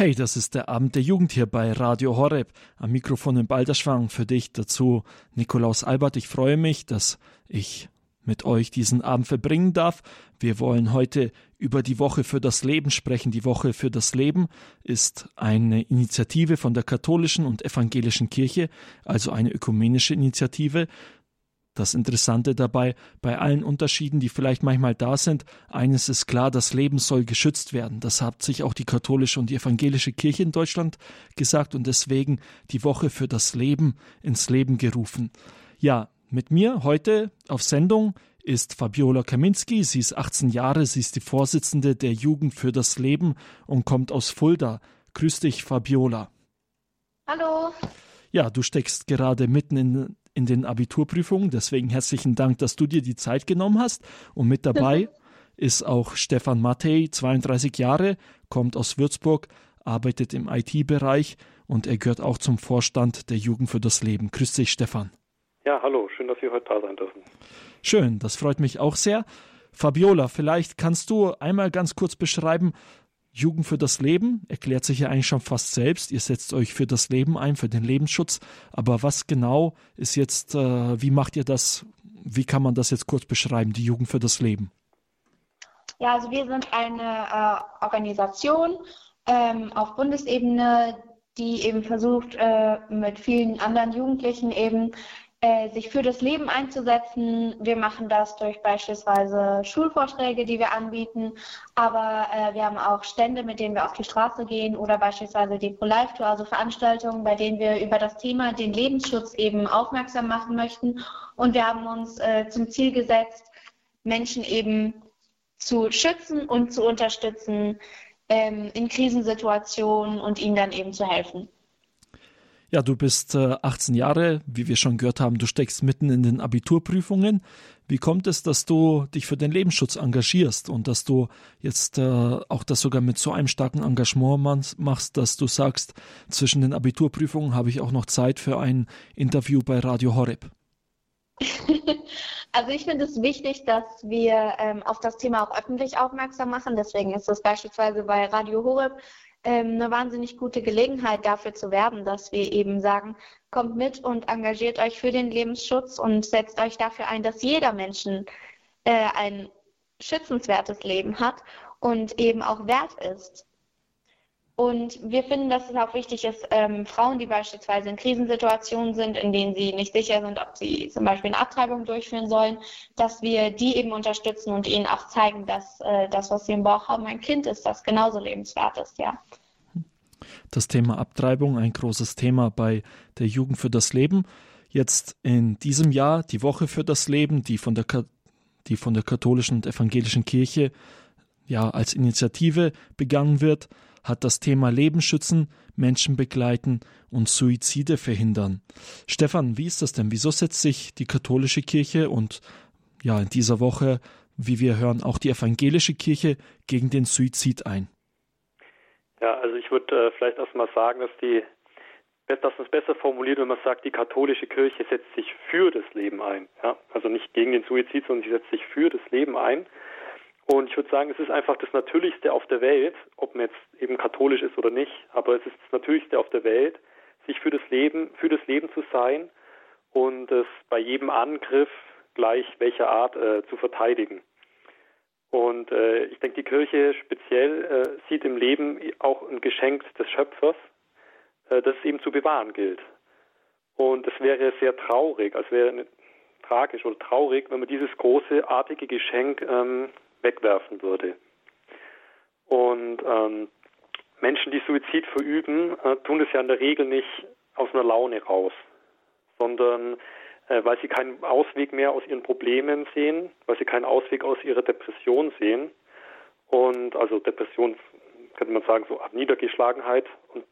Hey, das ist der Abend der Jugend hier bei Radio Horeb. Am Mikrofon in Balderschwang für dich dazu Nikolaus Albert. Ich freue mich, dass ich mit euch diesen Abend verbringen darf. Wir wollen heute über die Woche für das Leben sprechen. Die Woche für das Leben ist eine Initiative von der katholischen und evangelischen Kirche, also eine ökumenische Initiative. Das Interessante dabei, bei allen Unterschieden, die vielleicht manchmal da sind, eines ist klar, das Leben soll geschützt werden. Das hat sich auch die katholische und die evangelische Kirche in Deutschland gesagt und deswegen die Woche für das Leben ins Leben gerufen. Ja, mit mir heute auf Sendung ist Fabiola Kaminski. Sie ist 18 Jahre, sie ist die Vorsitzende der Jugend für das Leben und kommt aus Fulda. Grüß dich, Fabiola. Hallo. Ja, du steckst gerade mitten in in den Abiturprüfungen. Deswegen herzlichen Dank, dass du dir die Zeit genommen hast. Und mit dabei ist auch Stefan Mattei, 32 Jahre, kommt aus Würzburg, arbeitet im IT-Bereich und er gehört auch zum Vorstand der Jugend für das Leben. Grüß dich, Stefan. Ja, hallo, schön, dass wir heute da sein dürfen. Schön, das freut mich auch sehr. Fabiola, vielleicht kannst du einmal ganz kurz beschreiben, Jugend für das Leben erklärt sich ja eigentlich schon fast selbst. Ihr setzt euch für das Leben ein, für den Lebensschutz. Aber was genau ist jetzt, äh, wie macht ihr das? Wie kann man das jetzt kurz beschreiben, die Jugend für das Leben? Ja, also wir sind eine äh, Organisation ähm, auf Bundesebene, die eben versucht, äh, mit vielen anderen Jugendlichen eben äh, sich für das Leben einzusetzen. Wir machen das durch beispielsweise Schulvorträge, die wir anbieten, aber äh, wir haben auch Stände, mit denen wir auf die Straße gehen oder beispielsweise die Pro-Life-Tour, also Veranstaltungen, bei denen wir über das Thema den Lebensschutz eben aufmerksam machen möchten. Und wir haben uns äh, zum Ziel gesetzt, Menschen eben zu schützen und zu unterstützen ähm, in Krisensituationen und ihnen dann eben zu helfen. Ja, du bist äh, 18 Jahre, wie wir schon gehört haben, du steckst mitten in den Abiturprüfungen. Wie kommt es, dass du dich für den Lebensschutz engagierst und dass du jetzt äh, auch das sogar mit so einem starken Engagement machst, dass du sagst, zwischen den Abiturprüfungen habe ich auch noch Zeit für ein Interview bei Radio Horeb? Also ich finde es wichtig, dass wir ähm, auf das Thema auch öffentlich aufmerksam machen. Deswegen ist es beispielsweise bei Radio Horeb ähm, eine wahnsinnig gute Gelegenheit dafür zu werben, dass wir eben sagen, kommt mit und engagiert euch für den Lebensschutz und setzt euch dafür ein, dass jeder Menschen äh, ein schützenswertes Leben hat und eben auch wert ist. Und wir finden, dass es auch wichtig ist, ähm, Frauen, die beispielsweise in Krisensituationen sind, in denen sie nicht sicher sind, ob sie zum Beispiel eine Abtreibung durchführen sollen, dass wir die eben unterstützen und ihnen auch zeigen, dass äh, das, was sie im Bauch haben, ein Kind ist, das genauso lebenswert ist, ja. Das Thema Abtreibung, ein großes Thema bei der Jugend für das Leben. Jetzt in diesem Jahr die Woche für das Leben, die von der, die von der katholischen und evangelischen Kirche ja als Initiative begangen wird hat das Thema Leben schützen, Menschen begleiten und Suizide verhindern. Stefan, wie ist das denn? Wieso setzt sich die katholische Kirche und ja, in dieser Woche, wie wir hören, auch die evangelische Kirche gegen den Suizid ein? Ja, also ich würde äh, vielleicht erstmal sagen, dass die dass es besser formuliert, wenn man sagt, die katholische Kirche setzt sich für das Leben ein. Ja? Also nicht gegen den Suizid, sondern sie setzt sich für das Leben ein. Und ich würde sagen, es ist einfach das Natürlichste auf der Welt, ob man jetzt eben katholisch ist oder nicht, aber es ist das Natürlichste auf der Welt, sich für das Leben, für das Leben zu sein und es bei jedem Angriff gleich welcher Art äh, zu verteidigen. Und äh, ich denke, die Kirche speziell äh, sieht im Leben auch ein Geschenk des Schöpfers, äh, das eben zu bewahren gilt. Und es wäre sehr traurig, als wäre tragisch oder traurig, wenn man dieses großartige Geschenk ähm, wegwerfen würde. Und ähm, Menschen, die Suizid verüben, äh, tun das ja in der Regel nicht aus einer Laune raus, sondern äh, weil sie keinen Ausweg mehr aus ihren Problemen sehen, weil sie keinen Ausweg aus ihrer Depression sehen. Und also Depression könnte man sagen, so Niedergeschlagenheit und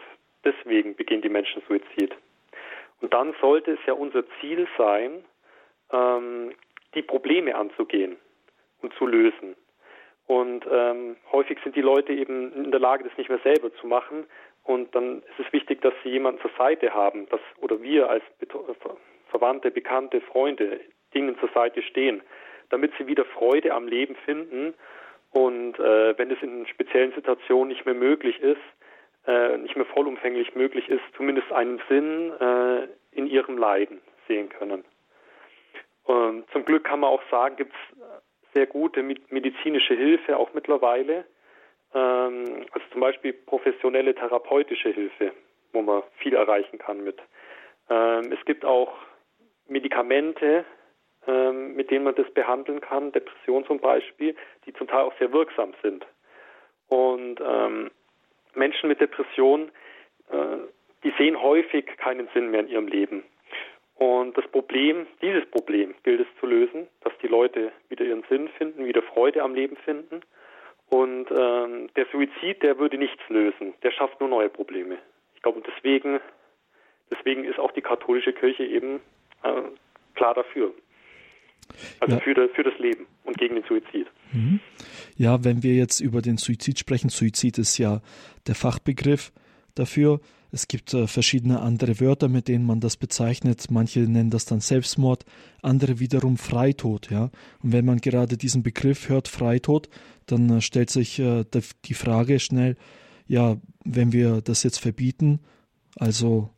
deswegen begehen die Menschen Suizid. Und dann sollte es ja unser Ziel sein, ähm, die Probleme anzugehen und zu lösen. Und ähm, häufig sind die Leute eben in der Lage, das nicht mehr selber zu machen. Und dann ist es wichtig, dass sie jemanden zur Seite haben, dass, oder wir als Verwandte, Bekannte, Freunde ihnen zur Seite stehen, damit sie wieder Freude am Leben finden. Und äh, wenn es in speziellen Situationen nicht mehr möglich ist, äh, nicht mehr vollumfänglich möglich ist, zumindest einen Sinn äh, in ihrem Leiden sehen können. Und zum Glück kann man auch sagen, gibt es sehr gute medizinische Hilfe auch mittlerweile, ähm, also zum Beispiel professionelle therapeutische Hilfe, wo man viel erreichen kann mit. Ähm, es gibt auch Medikamente, ähm, mit denen man das behandeln kann, Depression zum Beispiel, die zum Teil auch sehr wirksam sind. Und ähm, Menschen mit Depression, äh, die sehen häufig keinen Sinn mehr in ihrem Leben. Und das Problem, dieses Problem gilt es zu lösen, dass die Leute wieder ihren Sinn finden, wieder Freude am Leben finden. Und ähm, der Suizid, der würde nichts lösen, der schafft nur neue Probleme. Ich glaube, deswegen, deswegen ist auch die katholische Kirche eben äh, klar dafür. Also ja. für, für, das Leben und gegen den Suizid. Mhm. Ja, wenn wir jetzt über den Suizid sprechen, Suizid ist ja der Fachbegriff dafür. Es gibt äh, verschiedene andere Wörter, mit denen man das bezeichnet. Manche nennen das dann Selbstmord, andere wiederum Freitod. Ja? Und wenn man gerade diesen Begriff hört, Freitod, dann äh, stellt sich äh, die Frage schnell, ja, wenn wir das jetzt verbieten, also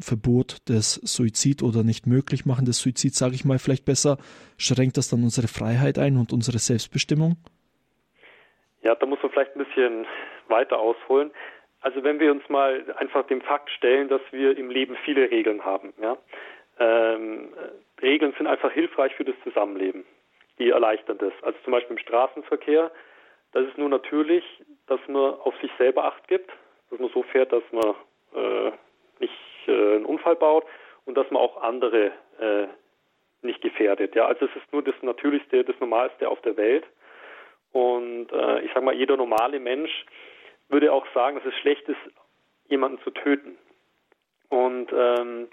Verbot des Suizid oder nicht möglich machen des Suizids, sage ich mal vielleicht besser, schränkt das dann unsere Freiheit ein und unsere Selbstbestimmung? Ja, da muss man vielleicht ein bisschen weiter ausholen. Also wenn wir uns mal einfach dem Fakt stellen, dass wir im Leben viele Regeln haben. Ja? Ähm, Regeln sind einfach hilfreich für das Zusammenleben. Die erleichtern das. Also zum Beispiel im Straßenverkehr, das ist nur natürlich, dass man auf sich selber Acht gibt, dass man so fährt, dass man äh, nicht äh, einen Unfall baut und dass man auch andere äh, nicht gefährdet. Ja, also es ist nur das Natürlichste, das Normalste auf der Welt. Und äh, ich sage mal, jeder normale Mensch würde auch sagen, dass es schlecht ist, jemanden zu töten. Und ähm,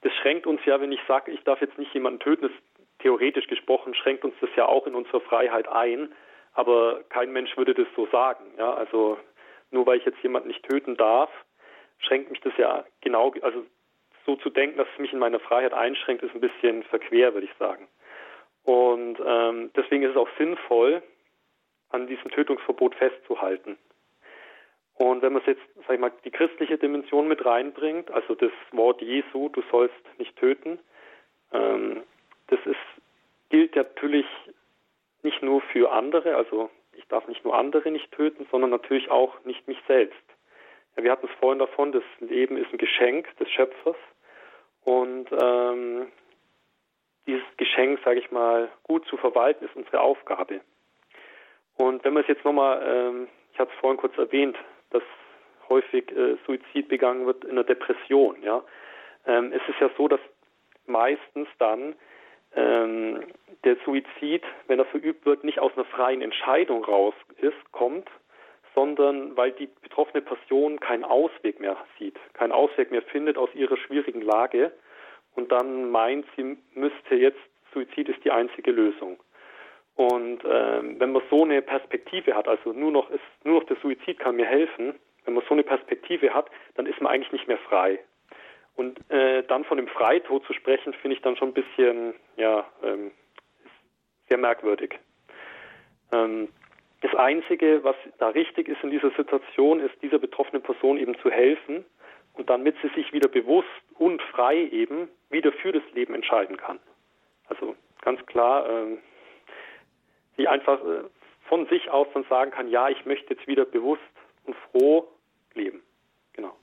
das schränkt uns ja, wenn ich sage, ich darf jetzt nicht jemanden töten, das theoretisch gesprochen schränkt uns das ja auch in unserer Freiheit ein. Aber kein Mensch würde das so sagen. Ja, also nur weil ich jetzt jemanden nicht töten darf, schränkt mich das ja genau, also so zu denken, dass es mich in meiner Freiheit einschränkt, ist ein bisschen verquer, würde ich sagen. Und ähm, deswegen ist es auch sinnvoll, an diesem Tötungsverbot festzuhalten. Und wenn man jetzt, sag ich mal, die christliche Dimension mit reinbringt, also das Wort Jesu, du sollst nicht töten, ähm, das ist, gilt natürlich nicht nur für andere, also ich darf nicht nur andere nicht töten, sondern natürlich auch nicht mich selbst. Ja, wir hatten es vorhin davon, das Leben ist ein Geschenk des Schöpfers und ähm, dieses Geschenk, sage ich mal, gut zu verwalten, ist unsere Aufgabe. Und wenn man es jetzt nochmal, ähm, ich hatte es vorhin kurz erwähnt, dass häufig äh, Suizid begangen wird in der Depression. Ja, ähm, es ist ja so, dass meistens dann ähm, der Suizid, wenn er verübt wird, nicht aus einer freien Entscheidung raus ist, kommt, sondern weil die betroffene Person keinen Ausweg mehr sieht, keinen Ausweg mehr findet aus ihrer schwierigen Lage und dann meint, sie müsste jetzt, Suizid ist die einzige Lösung. Und ähm, wenn man so eine Perspektive hat, also nur noch ist, nur noch der Suizid kann mir helfen, wenn man so eine Perspektive hat, dann ist man eigentlich nicht mehr frei. Und äh, dann von dem Freitod zu sprechen, finde ich dann schon ein bisschen, ja, ähm, sehr merkwürdig. Ähm, das Einzige, was da richtig ist in dieser Situation, ist dieser betroffenen Person eben zu helfen und damit sie sich wieder bewusst und frei eben wieder für das Leben entscheiden kann. Also ganz klar, ähm, die einfach äh, von sich aus dann sagen kann, ja, ich möchte jetzt wieder bewusst und froh leben. Genau.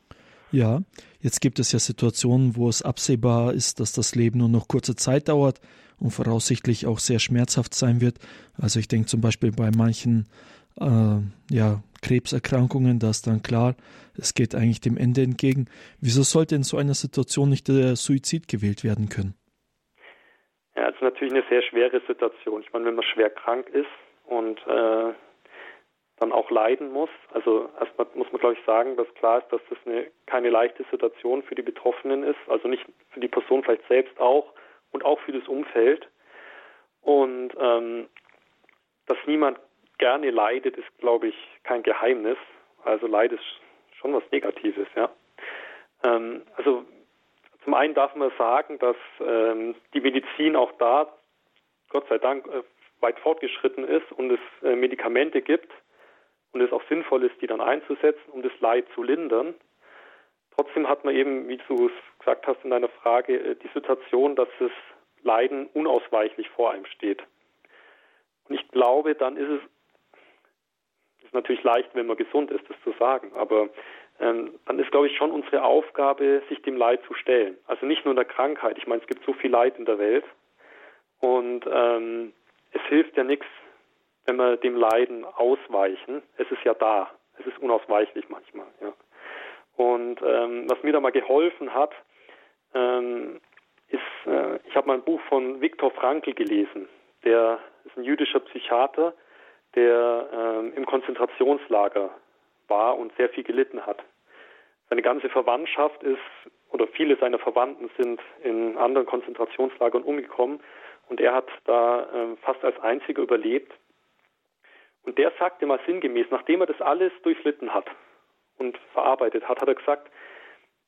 Ja, jetzt gibt es ja Situationen, wo es absehbar ist, dass das Leben nur noch kurze Zeit dauert und voraussichtlich auch sehr schmerzhaft sein wird. Also ich denke zum Beispiel bei manchen äh, ja, Krebserkrankungen, da ist dann klar, es geht eigentlich dem Ende entgegen. Wieso sollte in so einer Situation nicht der Suizid gewählt werden können? Ja, es ist natürlich eine sehr schwere Situation. Ich meine, wenn man schwer krank ist und äh, dann auch leiden muss, also erstmal muss man, glaube ich, sagen, dass klar ist, dass das eine, keine leichte Situation für die Betroffenen ist, also nicht für die Person vielleicht selbst auch und auch für das Umfeld. Und ähm, dass niemand gerne leidet, ist, glaube ich, kein Geheimnis. Also Leid ist schon was Negatives, ja. Ähm, also zum einen darf man sagen, dass ähm, die Medizin auch da, Gott sei Dank, äh, weit fortgeschritten ist und es äh, Medikamente gibt, und es auch sinnvoll ist, die dann einzusetzen, um das Leid zu lindern. Trotzdem hat man eben, wie du es gesagt hast in deiner Frage, äh, die Situation, dass das Leiden unausweichlich vor einem steht. Und ich glaube, dann ist es ist natürlich leicht, wenn man gesund ist, das zu sagen, aber dann ist, glaube ich, schon unsere Aufgabe, sich dem Leid zu stellen. Also nicht nur der Krankheit. Ich meine, es gibt so viel Leid in der Welt und ähm, es hilft ja nichts, wenn wir dem Leiden ausweichen. Es ist ja da. Es ist unausweichlich manchmal. Ja. Und ähm, was mir da mal geholfen hat, ähm, ist, äh, ich habe mal ein Buch von Viktor Frankl gelesen. Der ist ein jüdischer Psychiater, der ähm, im Konzentrationslager war und sehr viel gelitten hat. Seine ganze Verwandtschaft ist, oder viele seiner Verwandten sind in anderen Konzentrationslagern umgekommen und er hat da äh, fast als einziger überlebt. Und der sagte mal sinngemäß, nachdem er das alles durchlitten hat und verarbeitet hat, hat er gesagt,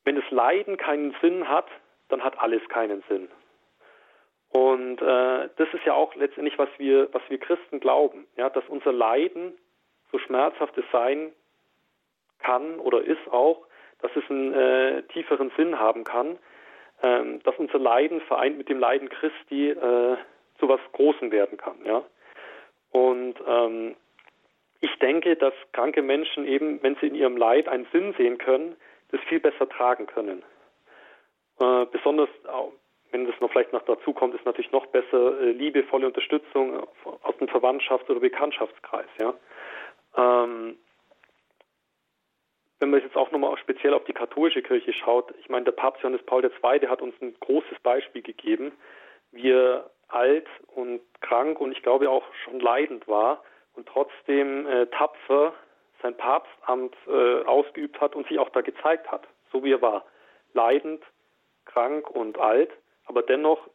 wenn das Leiden keinen Sinn hat, dann hat alles keinen Sinn. Und äh, das ist ja auch letztendlich, was wir, was wir Christen glauben, ja, dass unser Leiden, so schmerzhaft es sein kann oder ist auch, dass es einen äh, tieferen Sinn haben kann, ähm, dass unser Leiden vereint mit dem Leiden Christi äh, zu was Großem werden kann. Ja? Und ähm, ich denke, dass kranke Menschen eben, wenn sie in ihrem Leid einen Sinn sehen können, das viel besser tragen können. Äh, besonders wenn das noch vielleicht noch dazu kommt, ist natürlich noch besser äh, liebevolle Unterstützung aus dem Verwandtschafts- oder Bekanntschaftskreis. Ja? Ähm, wenn man jetzt auch nochmal speziell auf die katholische Kirche schaut, ich meine, der Papst Johannes Paul II. hat uns ein großes Beispiel gegeben, wie er alt und krank und ich glaube auch schon leidend war und trotzdem äh, tapfer sein Papstamt äh, ausgeübt hat und sich auch da gezeigt hat, so wie er war. Leidend, krank und alt aber dennoch,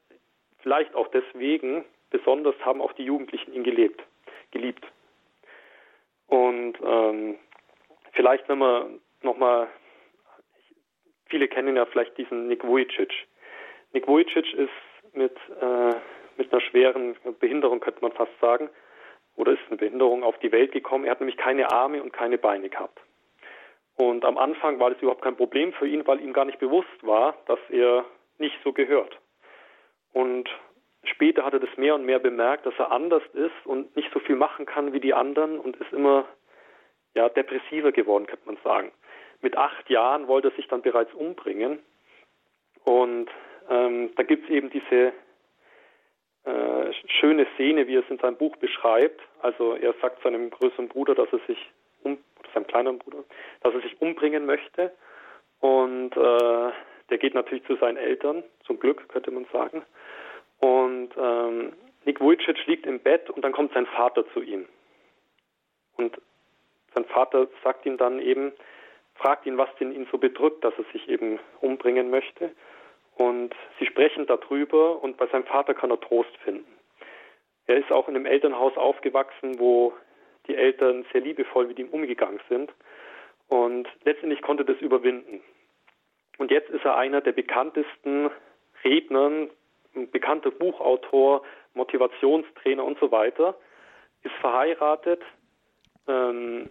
vielleicht auch deswegen, besonders haben auch die Jugendlichen ihn gelebt, geliebt. Und ähm, vielleicht, wenn man nochmal, viele kennen ja vielleicht diesen Nick Vujicic. Nick Vujicic ist mit, äh, mit einer schweren Behinderung, könnte man fast sagen, oder ist eine Behinderung auf die Welt gekommen. Er hat nämlich keine Arme und keine Beine gehabt. Und am Anfang war das überhaupt kein Problem für ihn, weil ihm gar nicht bewusst war, dass er nicht so gehört. Und später hat er das mehr und mehr bemerkt, dass er anders ist und nicht so viel machen kann wie die anderen und ist immer ja, depressiver geworden, könnte man sagen. Mit acht Jahren wollte er sich dann bereits umbringen. Und ähm, da gibt es eben diese äh, schöne Szene, wie er es in seinem Buch beschreibt. Also er sagt seinem größeren Bruder, dass er sich um, seinem kleineren Bruder, dass er sich umbringen möchte. Und äh, der geht natürlich zu seinen Eltern, zum Glück könnte man sagen. Und ähm, Nick Vujicic liegt im Bett und dann kommt sein Vater zu ihm. Und sein Vater sagt ihm dann eben, fragt ihn, was denn ihn so bedrückt, dass er sich eben umbringen möchte. Und sie sprechen darüber und bei seinem Vater kann er Trost finden. Er ist auch in einem Elternhaus aufgewachsen, wo die Eltern sehr liebevoll mit ihm umgegangen sind. Und letztendlich konnte das überwinden. Und jetzt ist er einer der bekanntesten Rednern, bekannter Buchautor, Motivationstrainer und so weiter, ist verheiratet, ähm,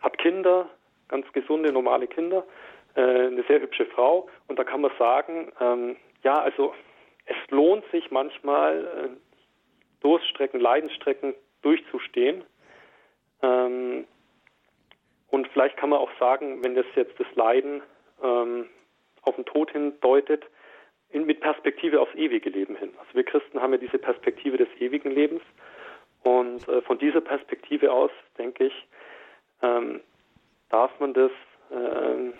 hat Kinder, ganz gesunde, normale Kinder, äh, eine sehr hübsche Frau. Und da kann man sagen, ähm, ja, also es lohnt sich manchmal, äh, Durststrecken, Leidensstrecken durchzustehen. Ähm, und vielleicht kann man auch sagen, wenn das jetzt das Leiden ähm, auf den Tod hindeutet, in, mit Perspektive aufs ewige Leben hin. Also wir Christen haben ja diese Perspektive des ewigen Lebens und äh, von dieser Perspektive aus, denke ich, ähm, darf man das, äh,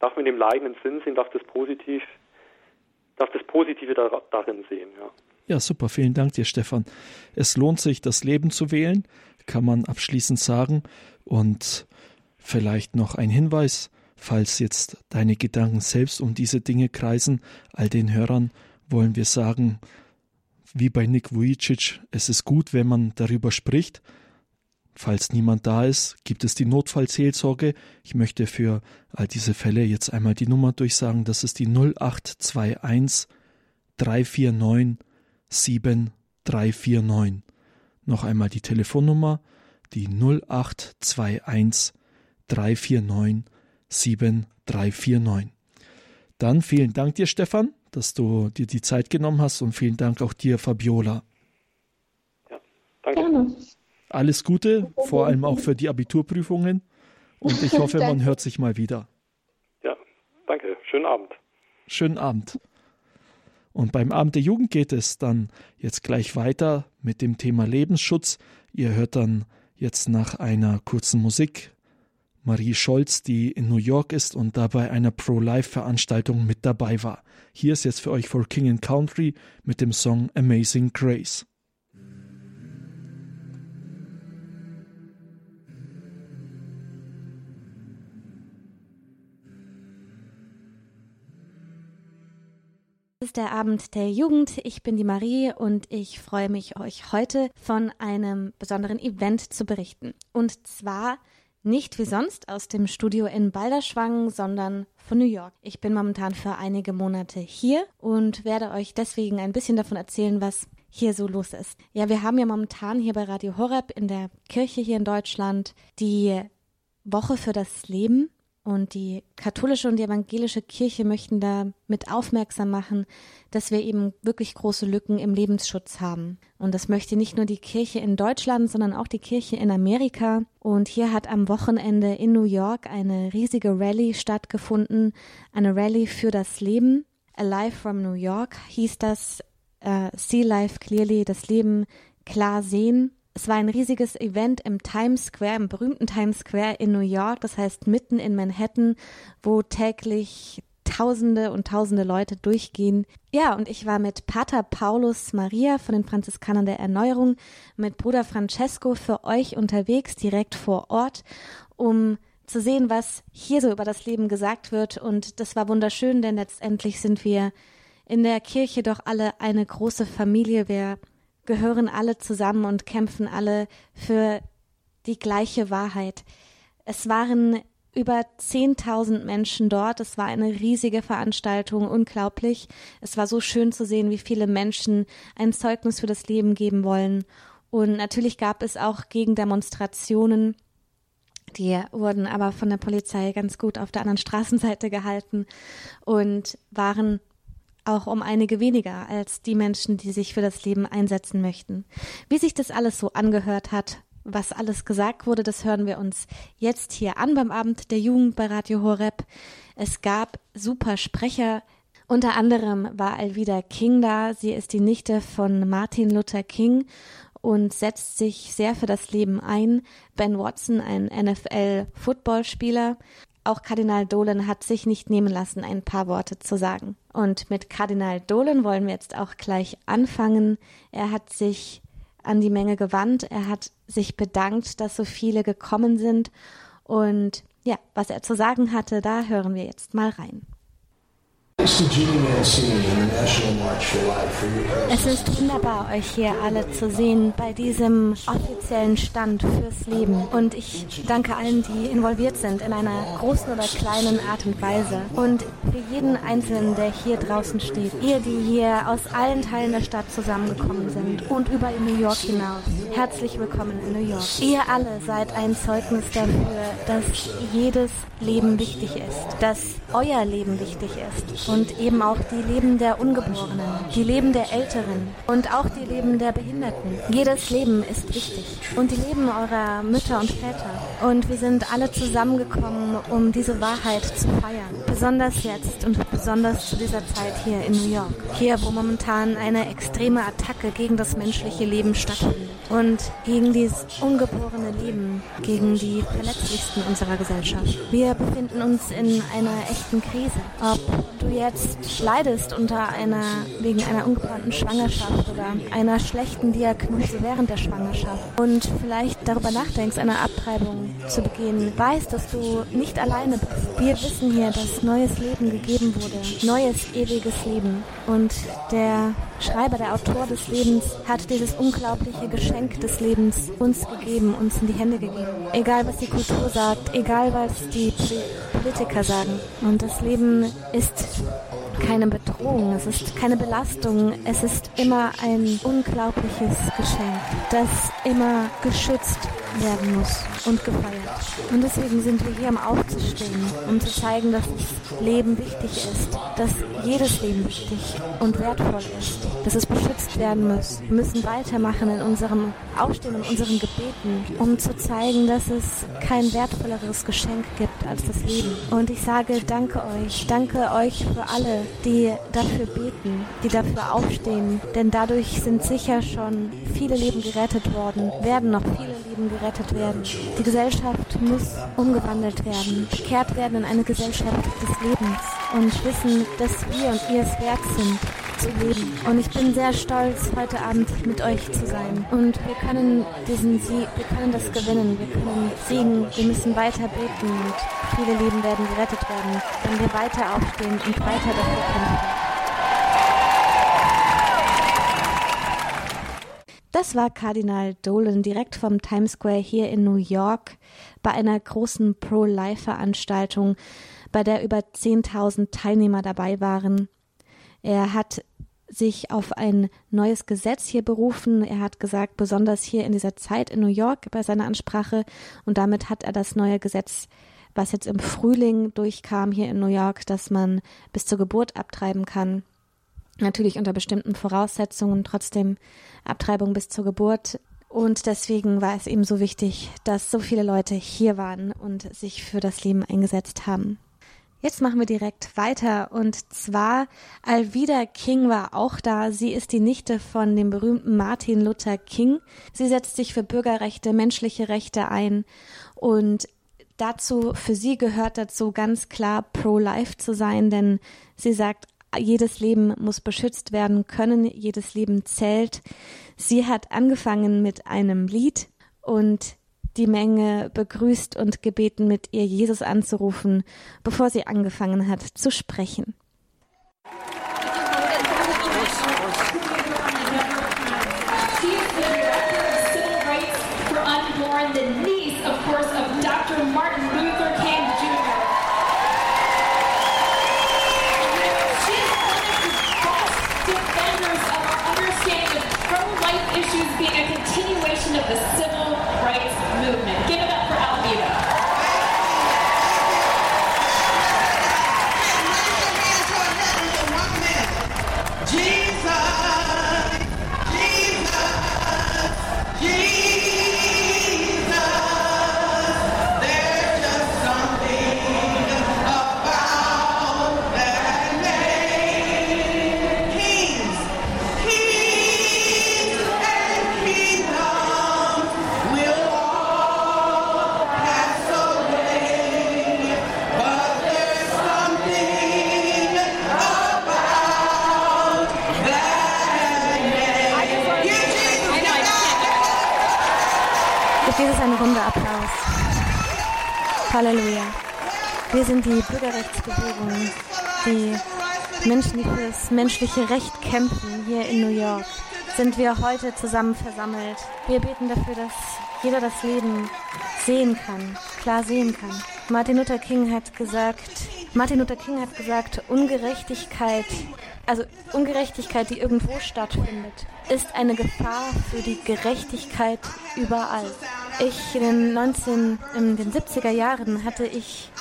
darf man dem Leiden einen Sinn sehen, darf das positiv, darf das Positive da, darin sehen, ja. Ja, super. Vielen Dank dir, Stefan. Es lohnt sich, das Leben zu wählen, kann man abschließend sagen. Und vielleicht noch ein Hinweis. Falls jetzt deine Gedanken selbst um diese Dinge kreisen, all den Hörern wollen wir sagen, wie bei Nick Vujicic, es ist gut, wenn man darüber spricht. Falls niemand da ist, gibt es die Notfallseelsorge. Ich möchte für all diese Fälle jetzt einmal die Nummer durchsagen. Das ist die 0821 349 7349. Noch einmal die Telefonnummer die 0821 349 7349. Dann vielen Dank dir, Stefan, dass du dir die Zeit genommen hast und vielen Dank auch dir, Fabiola. Ja, danke. Gerne. Alles Gute, vor allem auch für die Abiturprüfungen. Und ich hoffe, man hört sich mal wieder. Ja, danke. Schönen Abend. Schönen Abend. Und beim Abend der Jugend geht es dann jetzt gleich weiter mit dem Thema Lebensschutz. Ihr hört dann jetzt nach einer kurzen Musik Marie Scholz, die in New York ist und dabei einer Pro-Life-Veranstaltung mit dabei war. Hier ist jetzt für euch For King and Country mit dem Song Amazing Grace. Ist der Abend der Jugend. Ich bin die Marie und ich freue mich, euch heute von einem besonderen Event zu berichten. Und zwar nicht wie sonst aus dem Studio in Balderschwang, sondern von New York. Ich bin momentan für einige Monate hier und werde euch deswegen ein bisschen davon erzählen, was hier so los ist. Ja, wir haben ja momentan hier bei Radio Horeb in der Kirche hier in Deutschland die Woche für das Leben und die katholische und die evangelische Kirche möchten da mit aufmerksam machen, dass wir eben wirklich große Lücken im Lebensschutz haben. Und das möchte nicht nur die Kirche in Deutschland, sondern auch die Kirche in Amerika. Und hier hat am Wochenende in New York eine riesige Rallye stattgefunden, eine Rallye für das Leben. Alive from New York hieß das, uh, See Life Clearly, das Leben klar sehen. Es war ein riesiges Event im Times Square, im berühmten Times Square in New York, das heißt mitten in Manhattan, wo täglich Tausende und Tausende Leute durchgehen. Ja, und ich war mit Pater Paulus Maria von den Franziskanern der Erneuerung, mit Bruder Francesco für euch unterwegs, direkt vor Ort, um zu sehen, was hier so über das Leben gesagt wird. Und das war wunderschön, denn letztendlich sind wir in der Kirche doch alle eine große Familie. Wir gehören alle zusammen und kämpfen alle für die gleiche Wahrheit. Es waren über 10.000 Menschen dort. Es war eine riesige Veranstaltung, unglaublich. Es war so schön zu sehen, wie viele Menschen ein Zeugnis für das Leben geben wollen. Und natürlich gab es auch Gegendemonstrationen. Die wurden aber von der Polizei ganz gut auf der anderen Straßenseite gehalten und waren auch um einige weniger als die Menschen, die sich für das Leben einsetzen möchten. Wie sich das alles so angehört hat, was alles gesagt wurde, das hören wir uns jetzt hier an beim Abend der Jugend bei Radio Horeb. Es gab super Sprecher. Unter anderem war Alvida King da. Sie ist die Nichte von Martin Luther King und setzt sich sehr für das Leben ein. Ben Watson, ein NFL-Footballspieler, auch Kardinal Dolan hat sich nicht nehmen lassen, ein paar Worte zu sagen. Und mit Kardinal Dolan wollen wir jetzt auch gleich anfangen. Er hat sich an die Menge gewandt, er hat sich bedankt, dass so viele gekommen sind. Und ja, was er zu sagen hatte, da hören wir jetzt mal rein. Es ist wunderbar, euch hier alle zu sehen bei diesem offiziellen Stand fürs Leben. Und ich danke allen, die involviert sind in einer großen oder kleinen Art und Weise. Und für jeden Einzelnen, der hier draußen steht. Ihr, die hier aus allen Teilen der Stadt zusammengekommen sind und über in New York hinaus. Herzlich willkommen in New York. Ihr alle seid ein Zeugnis dafür, dass jedes Leben wichtig ist, dass euer Leben wichtig ist und eben auch die Leben der Ungeborenen, die Leben der Älteren und auch die Leben der Behinderten. Jedes Leben ist wichtig und die Leben eurer Mütter und Väter. Und wir sind alle zusammengekommen, um diese Wahrheit zu feiern. Besonders jetzt und besonders zu dieser Zeit hier in New York. Hier, wo momentan eine extreme Attacke gegen das menschliche Leben stattfindet und gegen dieses ungeborene Leben, gegen die Verletzlichsten unserer Gesellschaft. Wir befinden uns in einer echten Krise. Ob du jetzt leidest unter einer, wegen einer ungeplanten Schwangerschaft oder einer schlechten Diagnose während der Schwangerschaft und vielleicht darüber nachdenkst, eine Abtreibung zu begehen, weißt, dass du nicht alleine bist. Wir wissen hier, dass neues Leben gegeben wurde, neues ewiges Leben. Und der Schreiber, der Autor des Lebens, hat dieses unglaubliche Geschenk des Lebens uns gegeben, uns in die Hände gegeben. Egal, was die Kultur sagt, egal, was die Politiker sagen. Und das Leben ist of keine Bedrohung, es ist keine Belastung, es ist immer ein unglaubliches Geschenk, das immer geschützt werden muss und gefeiert. Und deswegen sind wir hier, um aufzustehen, um zu zeigen, dass das Leben wichtig ist, dass jedes Leben wichtig und wertvoll ist, dass es beschützt werden muss. Wir müssen weitermachen in unserem Aufstehen, in unseren Gebeten, um zu zeigen, dass es kein wertvolleres Geschenk gibt als das Leben. Und ich sage danke euch, danke euch für alle, die dafür beten, die dafür aufstehen, denn dadurch sind sicher schon viele Leben gerettet worden, werden noch viele Leben gerettet werden. Die Gesellschaft muss umgewandelt werden, bekehrt werden in eine Gesellschaft des Lebens und wissen, dass wir und ihr es wert sind, zu leben. Und ich bin sehr stolz, heute Abend mit euch zu sein. Und wir können diesen Sieg, wir können das gewinnen, wir können siegen, wir müssen weiter beten und viele Leben werden gerettet werden, wenn wir weiter aufstehen und weiter dafür kämpfen. Das war Kardinal Dolan direkt vom Times Square hier in New York bei einer großen Pro-Life-Veranstaltung, bei der über 10.000 Teilnehmer dabei waren. Er hat sich auf ein neues Gesetz hier berufen. Er hat gesagt, besonders hier in dieser Zeit in New York bei seiner Ansprache. Und damit hat er das neue Gesetz, was jetzt im Frühling durchkam hier in New York, dass man bis zur Geburt abtreiben kann. Natürlich unter bestimmten Voraussetzungen, trotzdem Abtreibung bis zur Geburt. Und deswegen war es ihm so wichtig, dass so viele Leute hier waren und sich für das Leben eingesetzt haben. Jetzt machen wir direkt weiter und zwar Alvida King war auch da. Sie ist die Nichte von dem berühmten Martin Luther King. Sie setzt sich für Bürgerrechte, menschliche Rechte ein und dazu, für sie gehört dazu ganz klar pro-life zu sein, denn sie sagt, jedes Leben muss beschützt werden können, jedes Leben zählt. Sie hat angefangen mit einem Lied und die Menge begrüßt und gebeten, mit ihr Jesus anzurufen, bevor sie angefangen hat zu sprechen. Halleluja. Wir sind die Bürgerrechtsbewegung, die Menschen, die für das menschliche Recht kämpfen, hier in New York. Sind wir heute zusammen versammelt. Wir beten dafür, dass jeder das Leben sehen kann, klar sehen kann. Martin Luther King hat gesagt, Martin Luther King hat gesagt, Ungerechtigkeit, also Ungerechtigkeit, die irgendwo stattfindet, ist eine Gefahr für die Gerechtigkeit überall. Ich in den 19, in den 70er Jahren hatte ich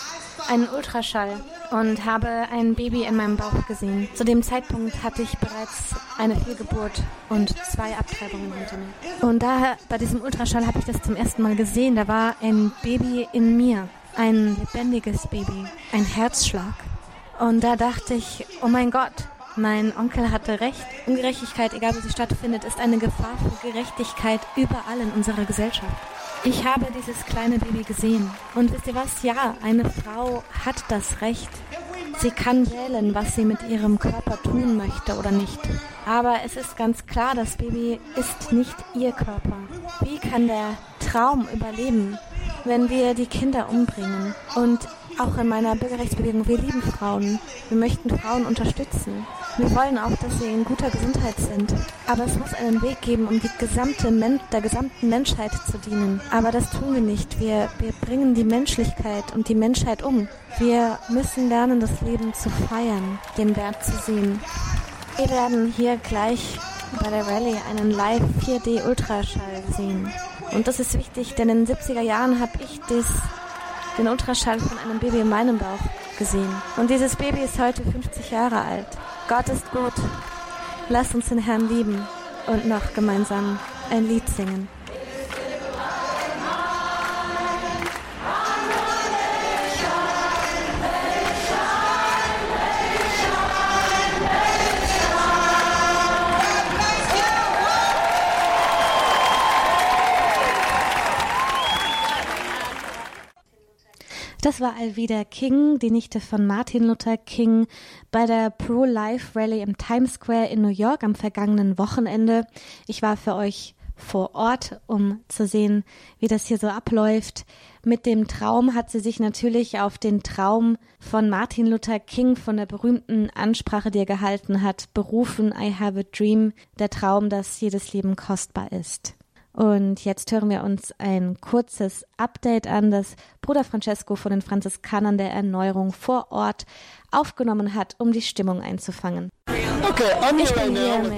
einen Ultraschall und habe ein Baby in meinem Bauch gesehen. Zu dem Zeitpunkt hatte ich bereits eine Fehlgeburt und zwei Abtreibungen hinter mir. Und daher, bei diesem Ultraschall habe ich das zum ersten Mal gesehen. Da war ein Baby in mir, ein lebendiges Baby, ein Herzschlag. Und da dachte ich, oh mein Gott, mein Onkel hatte recht. Ungerechtigkeit, egal wo sie stattfindet, ist eine Gefahr für Gerechtigkeit überall in unserer Gesellschaft. Ich habe dieses kleine Baby gesehen. Und wisst ihr was? Ja, eine Frau hat das Recht. Sie kann wählen, was sie mit ihrem Körper tun möchte oder nicht. Aber es ist ganz klar, das Baby ist nicht ihr Körper. Wie kann der Traum überleben, wenn wir die Kinder umbringen? Und auch in meiner Bürgerrechtsbewegung, wir lieben Frauen. Wir möchten Frauen unterstützen. Wir wollen auch, dass sie in guter Gesundheit sind. Aber es muss einen Weg geben, um gesamte der gesamten Menschheit zu dienen. Aber das tun wir nicht. Wir, wir bringen die Menschlichkeit und die Menschheit um. Wir müssen lernen, das Leben zu feiern, den Wert zu sehen. Wir werden hier gleich bei der Rallye einen Live 4D Ultraschall sehen. Und das ist wichtig, denn in den 70er Jahren habe ich das, den Ultraschall von einem Baby in meinem Bauch gesehen. Und dieses Baby ist heute 50 Jahre alt. Gott ist gut. Lasst uns den Herrn lieben und noch gemeinsam ein Lied singen. Das war Alvida King, die Nichte von Martin Luther King, bei der Pro-Life Rally im Times Square in New York am vergangenen Wochenende. Ich war für euch vor Ort, um zu sehen, wie das hier so abläuft. Mit dem Traum hat sie sich natürlich auf den Traum von Martin Luther King, von der berühmten Ansprache, die er gehalten hat, berufen. I have a dream, der Traum, dass jedes Leben kostbar ist. Und jetzt hören wir uns ein kurzes Update an, das Bruder Francesco von den Franziskanern der Erneuerung vor Ort aufgenommen hat, um die Stimmung einzufangen. Okay, Ich bin hier mit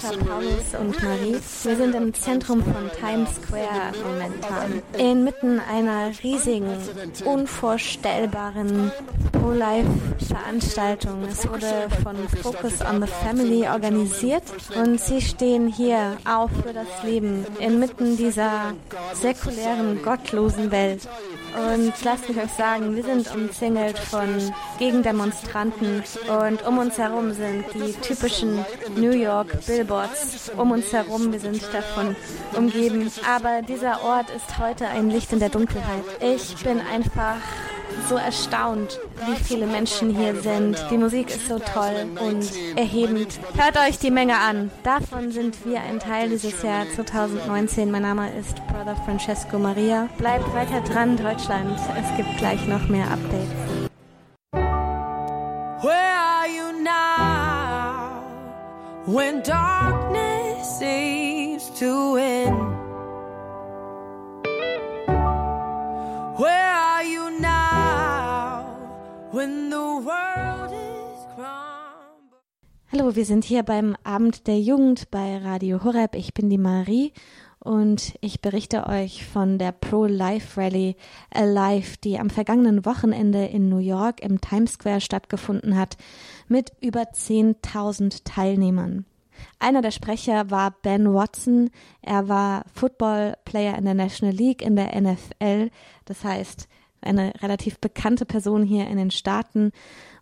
Father Paulus und Marie. Wir sind im Zentrum von Times Square momentan. Inmitten einer riesigen, unvorstellbaren Pro-Life-Veranstaltung. Es wurde von Focus on the Family organisiert und sie stehen hier auf für das Leben inmitten dieser säkulären, gottlosen Welt. Und lasst mich euch sagen, wir sind umzingelt von Gegendemonstranten und um uns herum sind die typischen New York Billboards um uns herum. Wir sind davon umgeben. Aber dieser Ort ist heute ein Licht in der Dunkelheit. Ich bin einfach so erstaunt, wie viele Menschen hier sind. Die Musik ist so toll und erhebend. Hört euch die Menge an. Davon sind wir ein Teil dieses Jahr 2019. Mein Name ist Brother Francesco Maria. Bleibt weiter dran, Deutschland. Es gibt gleich noch mehr Updates. When darkness seems to win? Where are you now when the world is crumbling? Hallo, wir sind hier beim Abend der Jugend bei Radio Horeb. Ich bin die Marie und ich berichte euch von der Pro-Life Rally Alive, die am vergangenen Wochenende in New York im Times Square stattgefunden hat, mit über 10.000 Teilnehmern. Einer der Sprecher war Ben Watson. Er war Football Player in der National League in der NFL. Das heißt, eine relativ bekannte Person hier in den Staaten.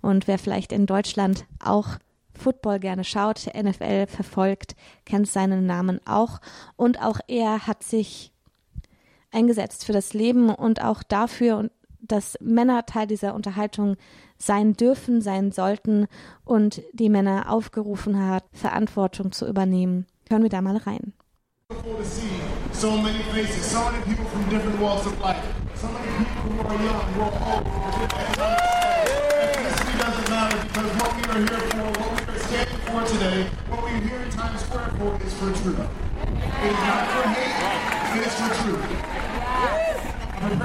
Und wer vielleicht in Deutschland auch Football gerne schaut, NFL verfolgt, kennt seinen Namen auch. Und auch er hat sich eingesetzt für das Leben und auch dafür, dass Männer Teil dieser Unterhaltung sein dürfen, sein sollten und die Männer aufgerufen hat, Verantwortung zu übernehmen. Hören wir da mal rein. so many faces, so many people from different walks of life, so many people who are young, who are old. Ethnicity doesn't matter because what we are here for, what we for today, what we're here in Times Square for is for truth. It is not for hate, it is for truth.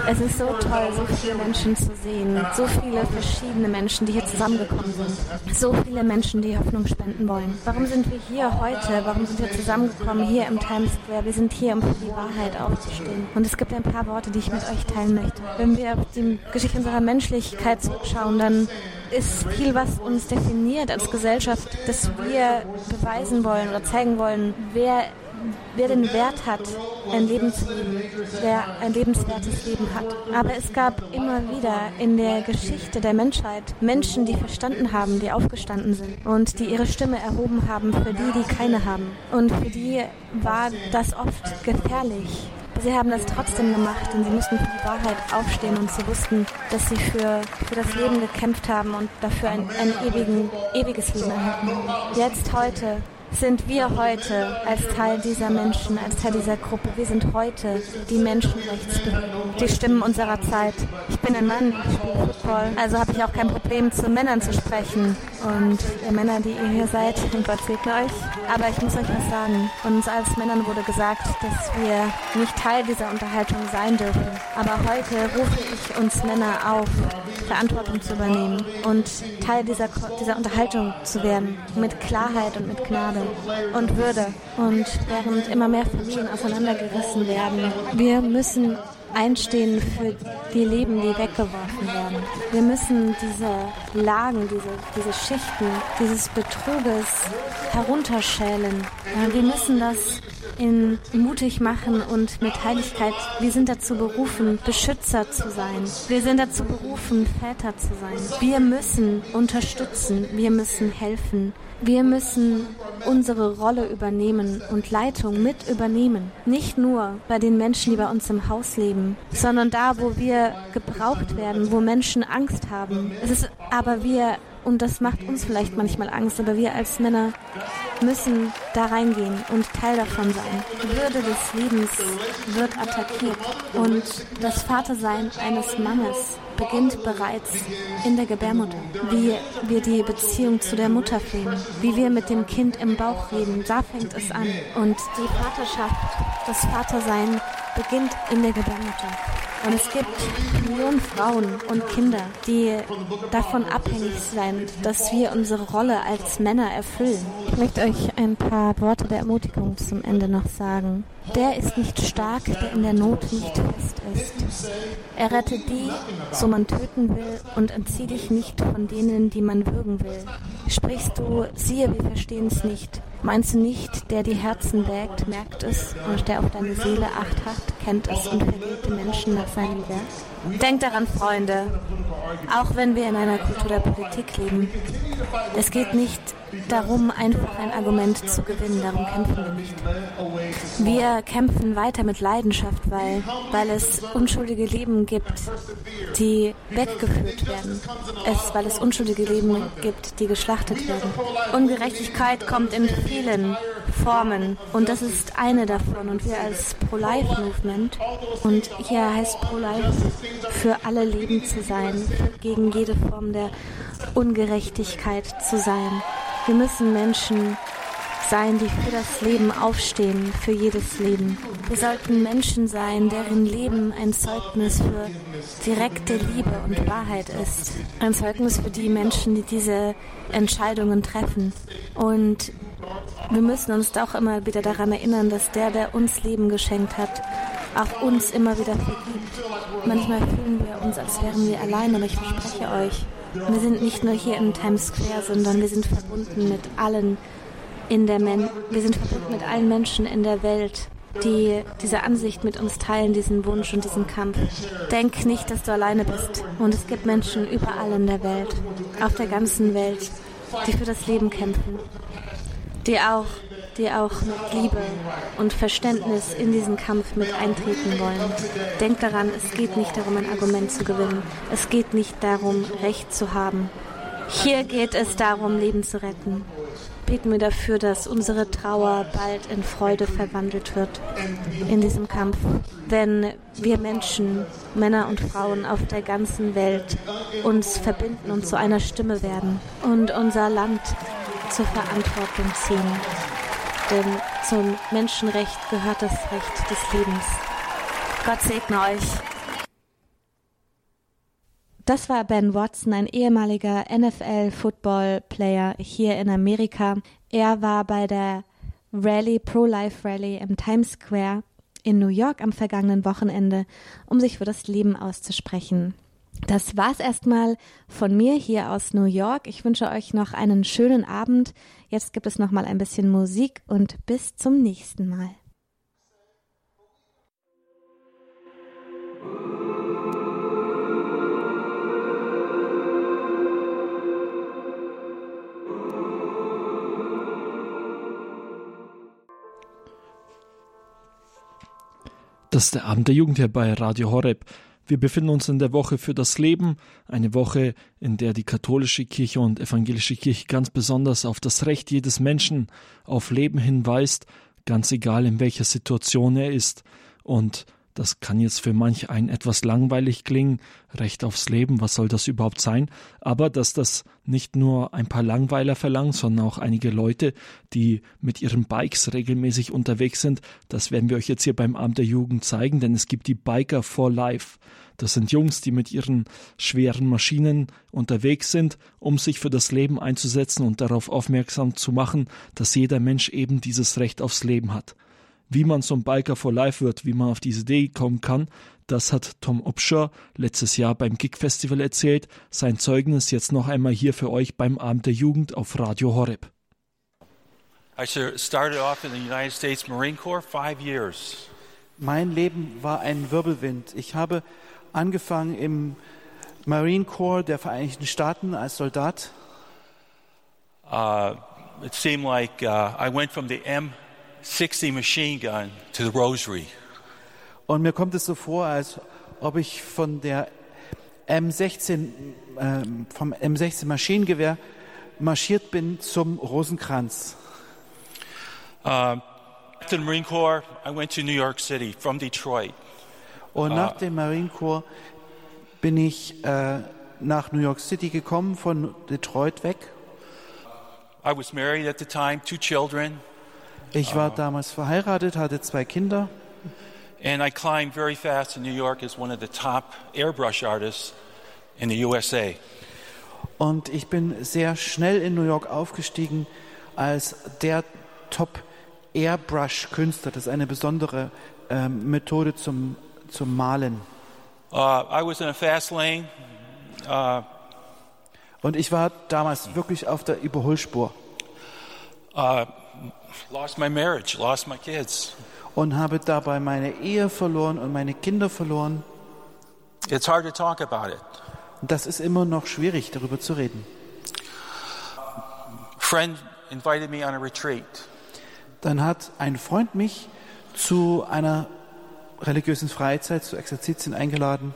Es ist so toll, so viele Menschen zu sehen, so viele verschiedene Menschen, die hier zusammengekommen sind, so viele Menschen, die Hoffnung spenden wollen. Warum sind wir hier heute? Warum sind wir zusammengekommen hier im Times Square? Wir sind hier, um für die Wahrheit aufzustehen. Und es gibt ein paar Worte, die ich mit euch teilen möchte. Wenn wir auf die Geschichte unserer Menschlichkeit zurückschauen, dann ist viel, was uns definiert als Gesellschaft, dass wir beweisen wollen oder zeigen wollen, wer wer den Wert hat, ein Leben zu leben, wer ein lebenswertes Leben hat. Aber es gab immer wieder in der Geschichte der Menschheit Menschen, die verstanden haben, die aufgestanden sind und die ihre Stimme erhoben haben für die, die keine haben. Und für die war das oft gefährlich. Sie haben das trotzdem gemacht und sie mussten für die Wahrheit aufstehen und sie wussten, dass sie für, für das Leben gekämpft haben und dafür ein, ein ewigen, ewiges Leben erhalten. Jetzt, heute, sind wir heute als Teil dieser Menschen, als Teil dieser Gruppe, wir sind heute die Menschenrechtsbewegung, die Stimmen unserer Zeit. Ich bin ein Mann, ich spiele Football, also habe ich auch kein Problem, zu Männern zu sprechen. Und ihr Männer, die ihr hier seid, Gott segne euch. Aber ich muss euch was sagen. Uns als Männern wurde gesagt, dass wir nicht Teil dieser Unterhaltung sein dürfen. Aber heute rufe ich uns Männer auf, Verantwortung zu übernehmen und Teil dieser, dieser Unterhaltung zu werden. Mit Klarheit und mit Gnade und Würde. Und während immer mehr Familien auseinandergerissen werden, wir müssen einstehen für die Leben, die weggeworfen werden. Wir müssen diese Lagen, diese, diese Schichten, dieses Betruges herunterschälen. Wir müssen das in mutig machen und mit Heiligkeit. Wir sind dazu berufen, Beschützer zu sein. Wir sind dazu berufen, Väter zu sein. Wir müssen unterstützen. Wir müssen helfen. Wir müssen unsere Rolle übernehmen und Leitung mit übernehmen. Nicht nur bei den Menschen, die bei uns im Haus leben, sondern da, wo wir gebraucht werden, wo Menschen Angst haben. Es ist aber wir, und das macht uns vielleicht manchmal Angst, aber wir als Männer müssen da reingehen und Teil davon sein. Die Würde des Lebens wird attackiert und das Vatersein eines Mannes beginnt bereits in der Gebärmutter. Wie wir die Beziehung zu der Mutter pflegen, wie wir mit dem Kind im Bauch reden, da fängt es an. Und die Vaterschaft, das Vatersein beginnt in der Gebärmutter. Und es gibt Millionen Frauen und Kinder, die davon abhängig sind, dass wir unsere Rolle als Männer erfüllen. Ich möchte euch ein paar Worte der Ermutigung zum Ende noch sagen. Der ist nicht stark, der in der Not nicht fest ist. Er rettet die, so man töten will, und entzieht dich nicht von denen, die man würgen will. Sprichst du, siehe, wir verstehen es nicht. Meinst du nicht, der die Herzen wägt, merkt es, und der auf deine Seele acht hat, kennt es und verrät den Menschen nach seinem Werk? Denkt daran, Freunde, auch wenn wir in einer Kultur der Politik leben, es geht nicht darum, einfach ein Argument zu gewinnen. Darum kämpfen wir nicht. Wir kämpfen weiter mit Leidenschaft, weil, weil es unschuldige Leben gibt, die weggeführt werden. Es, weil es unschuldige Leben gibt, die geschlachtet werden. Ungerechtigkeit kommt in vielen Formen und das ist eine davon. Und wir als Pro-Life-Movement, und hier heißt Pro-Life für alle Leben zu sein, gegen jede Form der Ungerechtigkeit zu sein. Wir müssen Menschen sein, die für das Leben aufstehen, für jedes Leben. Wir sollten Menschen sein, deren Leben ein Zeugnis für direkte Liebe und Wahrheit ist. Ein Zeugnis für die Menschen, die diese Entscheidungen treffen. Und wir müssen uns auch immer wieder daran erinnern, dass der, der uns Leben geschenkt hat, auch uns immer wieder vergibt. Manchmal fühlen wir uns, als wären wir allein, aber ich verspreche euch, wir sind nicht nur hier in Times Square, sondern wir sind verbunden mit allen in der Men wir sind verbunden mit allen Menschen in der Welt, die diese Ansicht mit uns teilen, diesen Wunsch und diesen Kampf. Denk nicht, dass du alleine bist. Und es gibt Menschen überall in der Welt, auf der ganzen Welt, die für das Leben kämpfen, die auch die auch mit Liebe und Verständnis in diesen Kampf mit eintreten wollen. Denkt daran, es geht nicht darum, ein Argument zu gewinnen. Es geht nicht darum, Recht zu haben. Hier geht es darum, Leben zu retten. Beten wir dafür, dass unsere Trauer bald in Freude verwandelt wird in diesem Kampf. Wenn wir Menschen, Männer und Frauen auf der ganzen Welt uns verbinden und zu einer Stimme werden und unser Land zur Verantwortung ziehen. Denn zum Menschenrecht gehört das Recht des Lebens. Gott segne euch. Das war Ben Watson, ein ehemaliger NFL-Football-Player hier in Amerika. Er war bei der Rally, Pro-Life Rally im Times Square in New York am vergangenen Wochenende, um sich für das Leben auszusprechen. Das war's erstmal von mir hier aus New York. Ich wünsche euch noch einen schönen Abend. Jetzt gibt es noch mal ein bisschen Musik und bis zum nächsten Mal. Das ist der Abend der Jugend hier bei Radio Horeb. Wir befinden uns in der Woche für das Leben, eine Woche, in der die katholische Kirche und evangelische Kirche ganz besonders auf das Recht jedes Menschen auf Leben hinweist, ganz egal in welcher Situation er ist. Und Das kann jetzt für manch einen etwas langweilig klingen. Recht aufs Leben, was soll das überhaupt sein? Aber dass das nicht nur ein paar Langweiler verlangt, sondern auch einige Leute, die mit ihren Bikes regelmäßig unterwegs sind, das werden wir euch jetzt hier beim Abend der Jugend zeigen, denn es gibt die Biker for Life. Das sind Jungs, die mit ihren schweren Maschinen unterwegs sind, um sich für das Leben einzusetzen und darauf aufmerksam zu machen, dass jeder Mensch eben dieses Recht aufs Leben hat. Wie man zum Biker for Life wird, wie man auf diese Idee kommen kann, das hat Tom Upshaw letztes Jahr beim Gig Festival erzählt. Sein Zeugnis jetzt noch einmal hier für euch beim Abend der Jugend auf Radio Horeb. I started off in the United States Marine Corps five years. Mein Leben war ein Wirbelwind. Ich habe angefangen im Marine Corps der Vereinigten Staaten als Soldat. Uh, it seemed like uh, I went from the M60 machine gun to the Rosary. Und mir kommt es so vor, als ob ich von der M16, äh, vom M16 Maschinengewehr marschiert bin zum Rosenkranz. Uh, after the Marine Corps, I went to New York City from Detroit. Und nach dem Marine Corps bin ich äh, nach New York City gekommen, von Detroit weg. I was married at the time, two children, Ich war damals verheiratet, hatte zwei Kinder and I climbed very fast in New York as one of the top airbrush artists in the USA. und ich bin sehr schnell in New York aufgestiegen als der Top Airbrush-Künstler. Das ist eine besondere ähm, Methode zum, zum Malen. Uh, I was in a fast lane. Uh, Und ich war damals wirklich auf der Überholspur uh, lost my marriage, lost my kids. und habe dabei meine Ehe verloren und meine Kinder verloren. It's hard to talk about it. Das ist immer noch schwierig, darüber zu reden. Friend invited me on a retreat. Dann hat ein Freund mich zu einer religiösen Freizeit, zu Exerzitien eingeladen.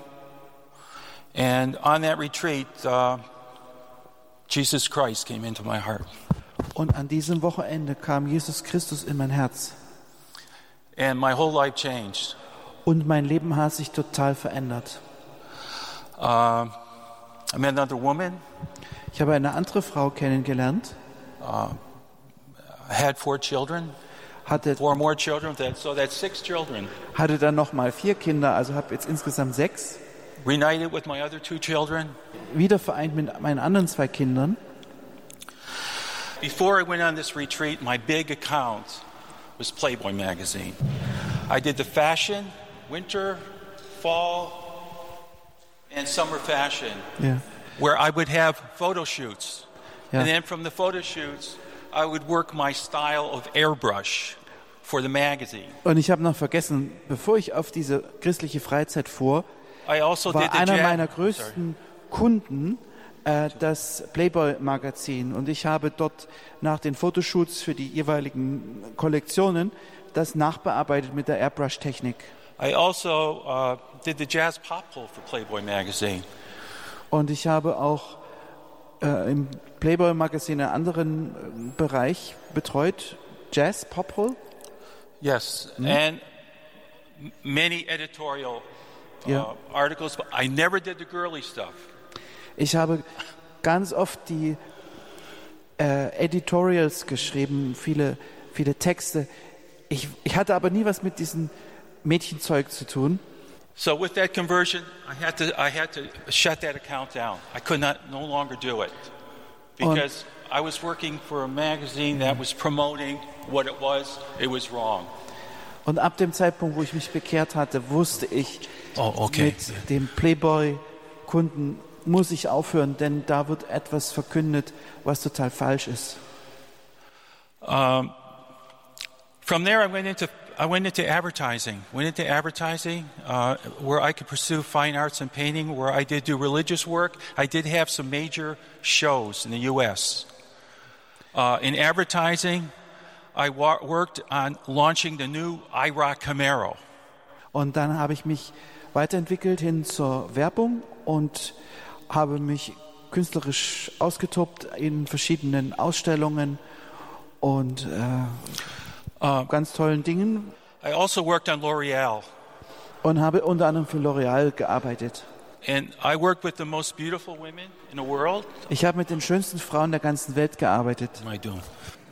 And on that retreat, uh, Jesus Christ came into my heart. Und an diesem Wochenende kam Jesus Christus in mein Herz. And my whole life changed. Und mein Leben hat sich total verändert. Uh, I met another woman, Ich habe eine andere Frau kennengelernt, I had four children, hatte, four more children, so that's six children. hatte dann noch mal vier Kinder, also habe jetzt insgesamt sechs. Reunited with my other two children. Wieder vereint mit meinen anderen zwei Kindern. Before I went on this retreat, my big account was Playboy magazine. I did the fashion, winter, fall, and summer fashion, Ja. where I would have photo shoots. Ja. And then from the photo shoots, I would work my style of airbrush for the magazine. Und ich habe noch vergessen, bevor ich auf diese christliche Freizeit fuhr, I also did war the einer meiner Sorry. größten Kunden äh, das Playboy-Magazin. Und ich habe dort nach den Fotoshoots für die jeweiligen Kollektionen das nachbearbeitet mit der Airbrush-Technik. I also uh, did the jazz pop pull for Playboy magazine. Und ich habe auch äh, im Playboy-Magazin einen anderen äh, Bereich betreut, Jazz, Pop-Hole. Yes, and m- many editorial uh, Yeah. articles, but I never did the girly stuff. Ich habe ganz oft die äh, Editorials geschrieben, viele, viele Texte. Ich, ich hatte aber nie was mit diesem Mädchenzeug zu tun. So with that conversion, I had to I had to shut that account down. I could not no longer do it because I was working for a magazine that was promoting what it was. It was wrong. Und ab dem Zeitpunkt, wo ich mich bekehrt hatte, wusste ich, Oh, okay. mit dem Playboy-Kunden muss ich aufhören, denn da wird etwas verkündet, was total falsch ist. From there, I went into I went into advertising. Went into advertising uh, where I could pursue fine arts and painting. Where I did do religious work. I did have some major shows in the U.S. Uh, in advertising, I worked on launching the new IROC Camaro. Und dann habe ich mich weiterentwickelt hin zur Werbung und habe mich künstlerisch ausgetobt in verschiedenen Ausstellungen und äh, ganz tollen Dingen. I also worked on L'Oreal. und habe unter anderem für L'Oreal gearbeitet. And I worked with the most beautiful women in the world. Ich habe mit den schönsten Frauen der ganzen Welt gearbeitet. I doing?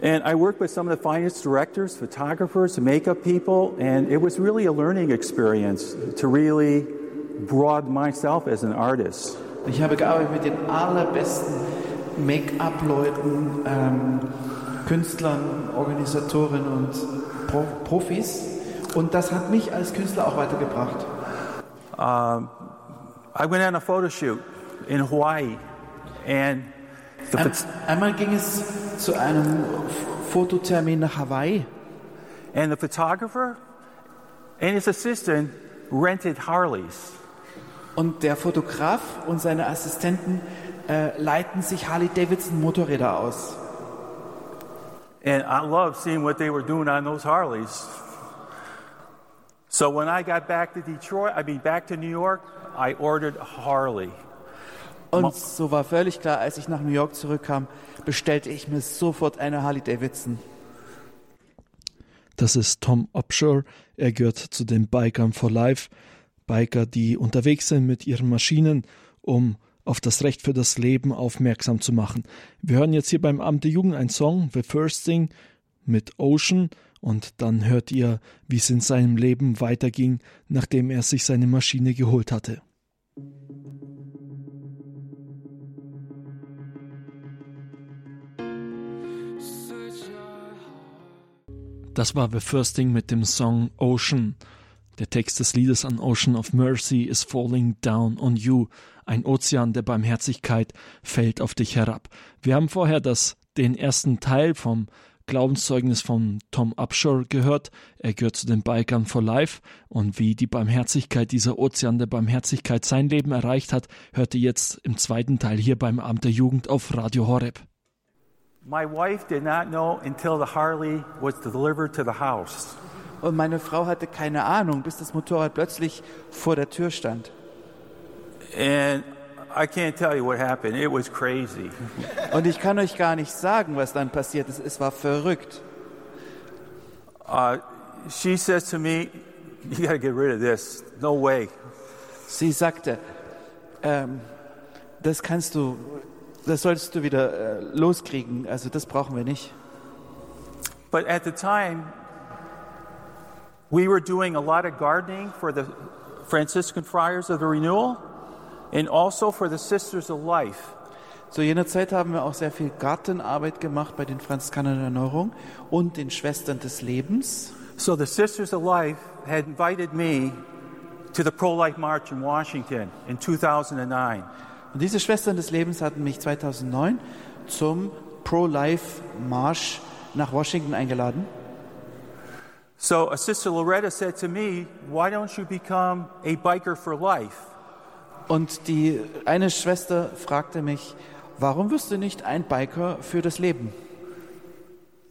And I worked with some of the finest directors, photographers, makeup people, and it was really a learning experience to really broaden myself as an artist. Ich habe gearbeitet mit den allerbesten Make-up-Leuten, ähm, Künstlern, Organisatoren und Pro Profis. Und das hat mich als Künstler auch weitergebracht. Um, I went on a photo shoot in Hawaii, and Ein, einmal ging es zu einem Fototermin nach Hawaii and the photographer and his assistant rented Harleys. Und der Fotograf und seine Assistenten äh, leiten sich Harley-Davidson Motorräder aus. And I loved seeing what they were doing on those Harleys. So when I got back to Detroit, I mean back to New York, I ordered a Harley. Und so war völlig klar, als ich nach New York zurückkam, bestellte ich mir sofort eine Harley-Davidson. Das ist Tom Upshur. Er gehört zu den Bikern for Life. Biker, die unterwegs sind mit ihren Maschinen, um auf das Recht für das Leben aufmerksam zu machen. Wir hören jetzt hier beim Amt der Jugend einen Song, The First Thing, mit Ocean. Und dann hört ihr, wie es in seinem Leben weiterging, nachdem er sich seine Maschine geholt hatte. Das war The First Thing mit dem Song Ocean. Der Text des Liedes An Ocean of Mercy is falling down on you. Ein Ozean der Barmherzigkeit fällt auf dich herab. Wir haben vorher das, den ersten Teil vom Glaubenszeugnis von Tom Upshur gehört. Er gehört zu den Bikern for Life und wie die Barmherzigkeit, dieser Ozean der Barmherzigkeit sein Leben erreicht hat, hört ihr jetzt im zweiten Teil hier beim Amt der Jugend auf Radio Horeb. My wife did not know until the Harley was delivered to the house. Und meine Frau hatte keine Ahnung, bis das Motorrad plötzlich vor der Tür stand. And I can't tell you what happened. It was crazy. Und ich kann euch gar nicht sagen, was dann passiert ist. Es war verrückt. Uh, she says to me, You got to get rid of this. No way. Sie sagte, ähm, das kannst du, das solltest du wieder äh, loskriegen. Also das brauchen wir nicht. But at the time, we were doing a lot of gardening for the Franciscan Friars of the Renewal and also for the Sisters of Life. Zu jener Zeit haben wir auch sehr viel Gartenarbeit gemacht bei den Franziskanern der Erneuerung und den Schwestern des Lebens. So the Sisters of Life had invited me to the pro life march in Washington in 2009. Und diese Schwestern des Lebens hatten mich 2009 zum Pro-Life-Marsch nach Washington eingeladen. So a Sister Loretta said to me, Why don't you become a biker for life? Und die eine Schwester fragte mich, warum wirst du nicht ein Biker für das Leben?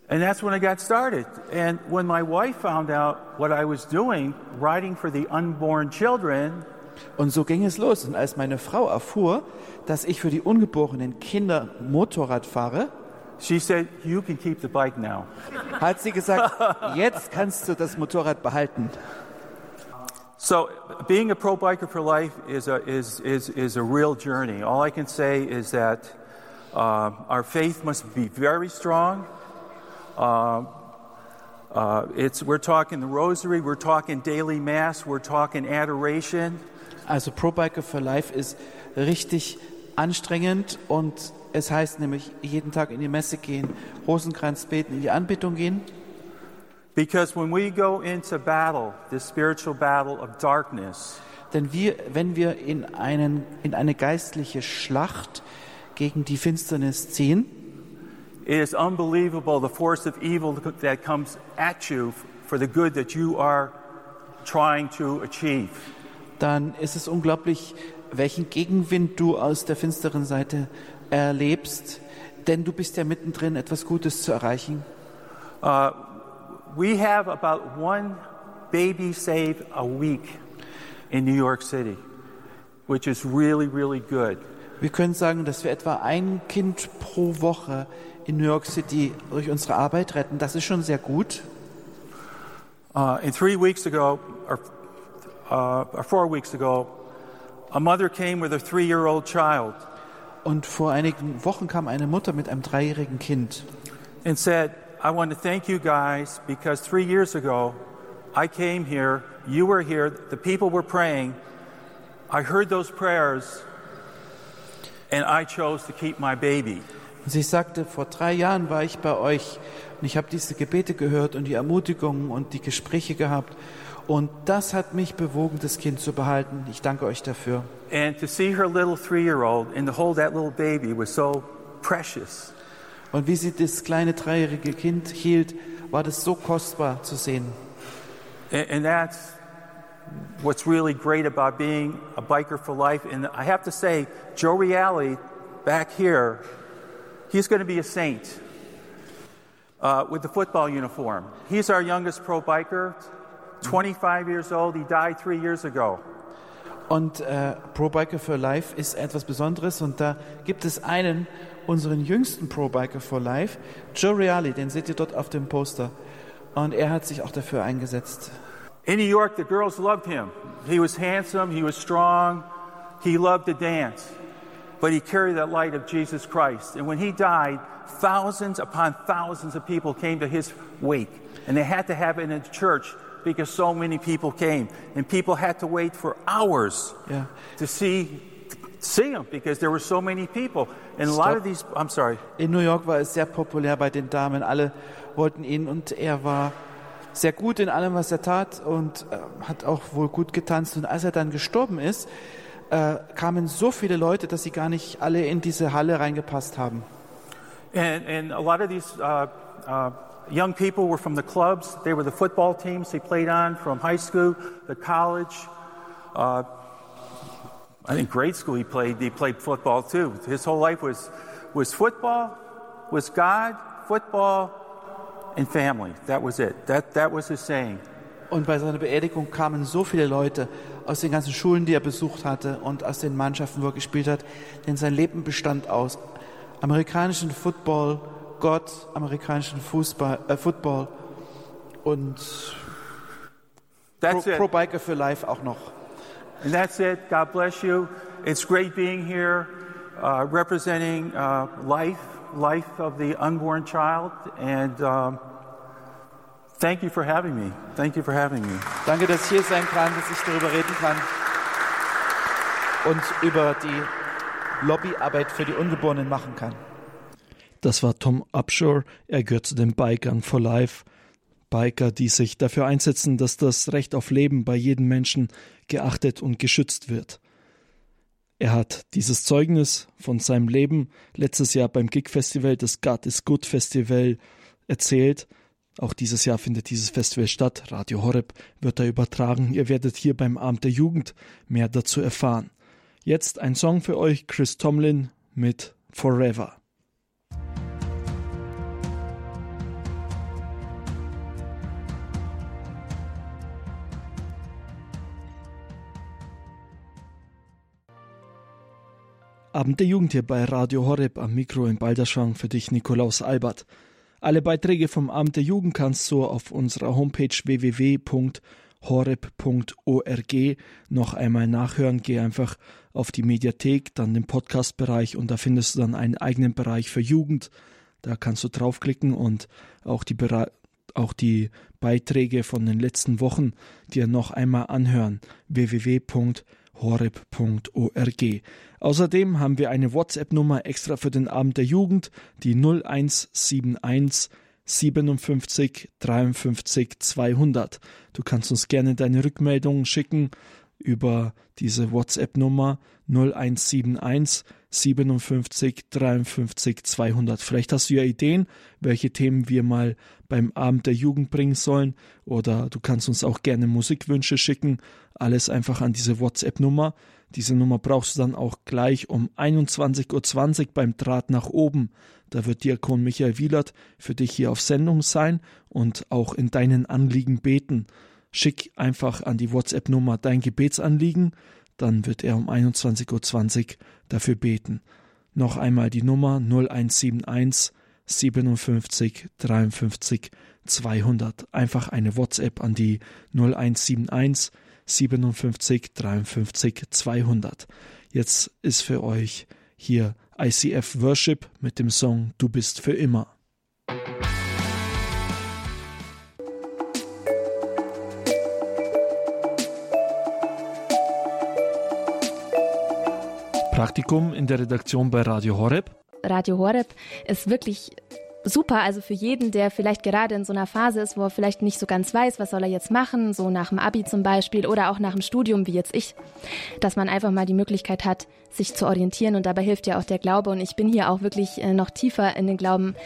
And that's when I got started. And when my wife found out what I was doing, riding for the unborn children, Und so ging es los. Und als meine Frau erfuhr, dass ich für die ungeborenen Kinder Motorrad fahre, she said, You can keep the bike now. hat sie gesagt, jetzt kannst du das Motorrad behalten. So, being a pro biker for life is a, is, is, is a real journey. All I can say is that uh, our faith must be very strong. Uh, uh, it's, we're talking the rosary, we're talking daily mass, we're talking adoration. Also Pro Biker for Life ist richtig anstrengend und es heißt nämlich jeden Tag in die Messe gehen, Rosenkranz beten, in die Anbetung gehen. Because when we go into battle, this spiritual battle of darkness, Denn wir, wenn wir in, einen, in eine geistliche Schlacht gegen die Finsternis ziehen, it is unbelievable the force of evil that comes at you for the good that you are trying to achieve. dann ist es unglaublich, welchen Gegenwind du aus der finsteren Seite erlebst, denn du bist ja mittendrin, etwas Gutes zu erreichen. Uh, we have about one baby saved a week in New York City, which is really, really good. Wir können sagen, dass wir etwa ein Kind pro Woche in New York City durch unsere Arbeit retten. Das ist schon sehr gut. Uh, and three weeks ago, our, uh, or four weeks ago, a mother came with a three-year-old child Und vor einigen Wochen kam eine Mutter mit einem dreijährigen Kind and said, I want to thank you guys because three years ago I came here, you were here, the people were praying. I heard those prayers and I chose to keep my baby. Und sie sagte, vor drei Jahren war ich bei euch und ich habe diese Gebete gehört und die Ermutigungen und die Gespräche gehabt. Und das hat mich bewogen, das Kind zu behalten. Ich danke euch dafür. And to see her little three year old and to hold that little baby was so precious. Und wie sie das kleine dreijährige Kind hielt, war das so kostbar zu sehen. And, and that's what's really great about being a biker for life. And I have to say, Joe Reale back here, he's going to be a saint uh, with the football uniform. He's our youngest pro biker, 25 years old. He died three years ago. Und äh, Pro Biker for Life ist etwas Besonderes und da gibt es einen, unseren jüngsten Pro Biker for Life, Joe Reale, den seht ihr dort auf dem Poster. Und er hat sich auch dafür eingesetzt. In New York, the girls loved him. He was handsome, he was strong, he loved to dance, but he carried that light of Jesus Christ. And when he died, thousands upon thousands of people came to his wake, and they had to have it in a church because so many people came, and people had to wait for hours Ja. to see see him because there were so many people. And a lot of these, I'm sorry. In New York war es sehr populär bei den Damen. Alle wollten ihn und er war sehr gut in allem, was er tat und äh, hat auch wohl gut getanzt. Und als er dann gestorben ist, äh, kamen so viele Leute, dass sie gar nicht alle in diese Halle reingepasst haben. And, and a lot of these uh, uh, young people were from the clubs. They were the football teams they played on from high school, the college. Uh, I think grade school he played. He played football too. His whole life was was football, was God, football, and family. That was it. That that was his saying. Und bei seiner Beerdigung kamen so viele Leute aus den ganzen Schulen, die er besucht hatte und aus den Mannschaften, wo er gespielt hat, denn sein Leben bestand aus amerikanischen Football, Gott, amerikanischen Fußball, äh, Football und Pro, That's it. Pro Biker für Life auch noch. And that's it. God bless you. It's great being here, uh, representing uh, life, life of the unborn child, and um, thank you for having me. Thank you for having me. Danke, dass ich hier sein kann, dass ich darüber reden kann und über die Lobbyarbeit für die Ungeborenen machen kann. Das war Tom Upshur. Er gehört zu den Bikern for Life. Biker, die sich dafür einsetzen, dass das Recht auf Leben bei jedem Menschen geachtet und geschützt wird. Er hat dieses Zeugnis von seinem Leben letztes Jahr beim Gig Festival, das God is Good Festival, erzählt. Auch dieses Jahr findet dieses Festival statt. Radio Horeb wird da übertragen. Ihr werdet hier beim Abend der Jugend mehr dazu erfahren. Jetzt ein Song für euch, Chris Tomlin mit Forever. Abend der Jugend hier bei Radio Horeb am Mikro in Balderschwang für dich Nikolaus Albert. Alle Beiträge vom Abend der Jugend kannst du auf unserer Homepage www.horeb.org noch einmal nachhören. Geh einfach auf die Mediathek, dann den Podcast-Bereich und da findest du dann einen eigenen Bereich für Jugend. Da kannst du draufklicken und auch die, Bere auch die Beiträge von den letzten Wochen dir noch einmal anhören. www.horeb.org horeb.org. Außerdem haben wir eine WhatsApp-Nummer extra für den Abend der Jugend, die 0171 57 53 200. Du kannst uns gerne deine Rückmeldungen schicken über diese WhatsApp-Nummer 0171 57 53 200. Vielleicht hast du ja Ideen, welche Themen wir mal beim Abend der Jugend bringen sollen oder du kannst uns auch gerne Musikwünsche schicken. Alles einfach an diese WhatsApp-Nummer. Diese Nummer brauchst du dann auch gleich um 21.20 Uhr beim Draht nach oben. Da wird Diakon Michael Wielert für dich hier auf Sendung sein und auch in deinen Anliegen beten. Schick einfach an die WhatsApp-Nummer dein Gebetsanliegen, dann wird er um 21.20 Uhr dafür beten. Noch einmal die Nummer 0171 57 53 200. Einfach eine WhatsApp an die 0171 57 53 200. Jetzt ist für euch hier ICF Worship mit dem Song Du bist für immer. Praktikum in der Redaktion bei Radio Horeb. Radio Horeb ist wirklich super, also für jeden, der vielleicht gerade in so einer Phase ist, wo er vielleicht nicht so ganz weiß, was soll er jetzt machen, so nach dem Abi zum Beispiel oder auch nach dem Studium, wie jetzt ich, dass man einfach mal die Möglichkeit hat, sich zu orientieren und dabei hilft ja auch der Glaube und ich bin hier auch wirklich äh, noch tiefer in den Glauben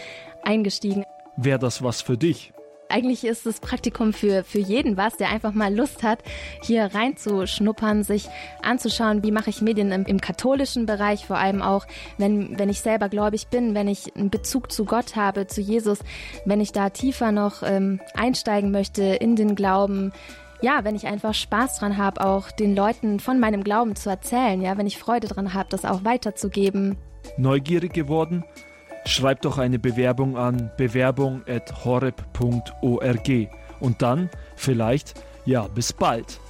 eingestiegen. Wäre das was für dich? Eigentlich ist das Praktikum für, für jeden was, der einfach mal Lust hat, hier reinzuschnuppern, sich anzuschauen, wie mache ich Medien im, im katholischen Bereich, vor allem auch, wenn, wenn ich selber gläubig bin, wenn ich einen Bezug zu Gott habe, zu Jesus, wenn ich da tiefer noch ähm, einsteigen möchte in den Glauben, ja, wenn ich einfach Spaß dran habe, auch den Leuten von meinem Glauben zu erzählen, ja, wenn ich Freude dran habe, das auch weiterzugeben. Neugierig geworden? Schreibt doch eine Bewerbung an bewerbung.horeb.org und dann vielleicht, ja, bis bald.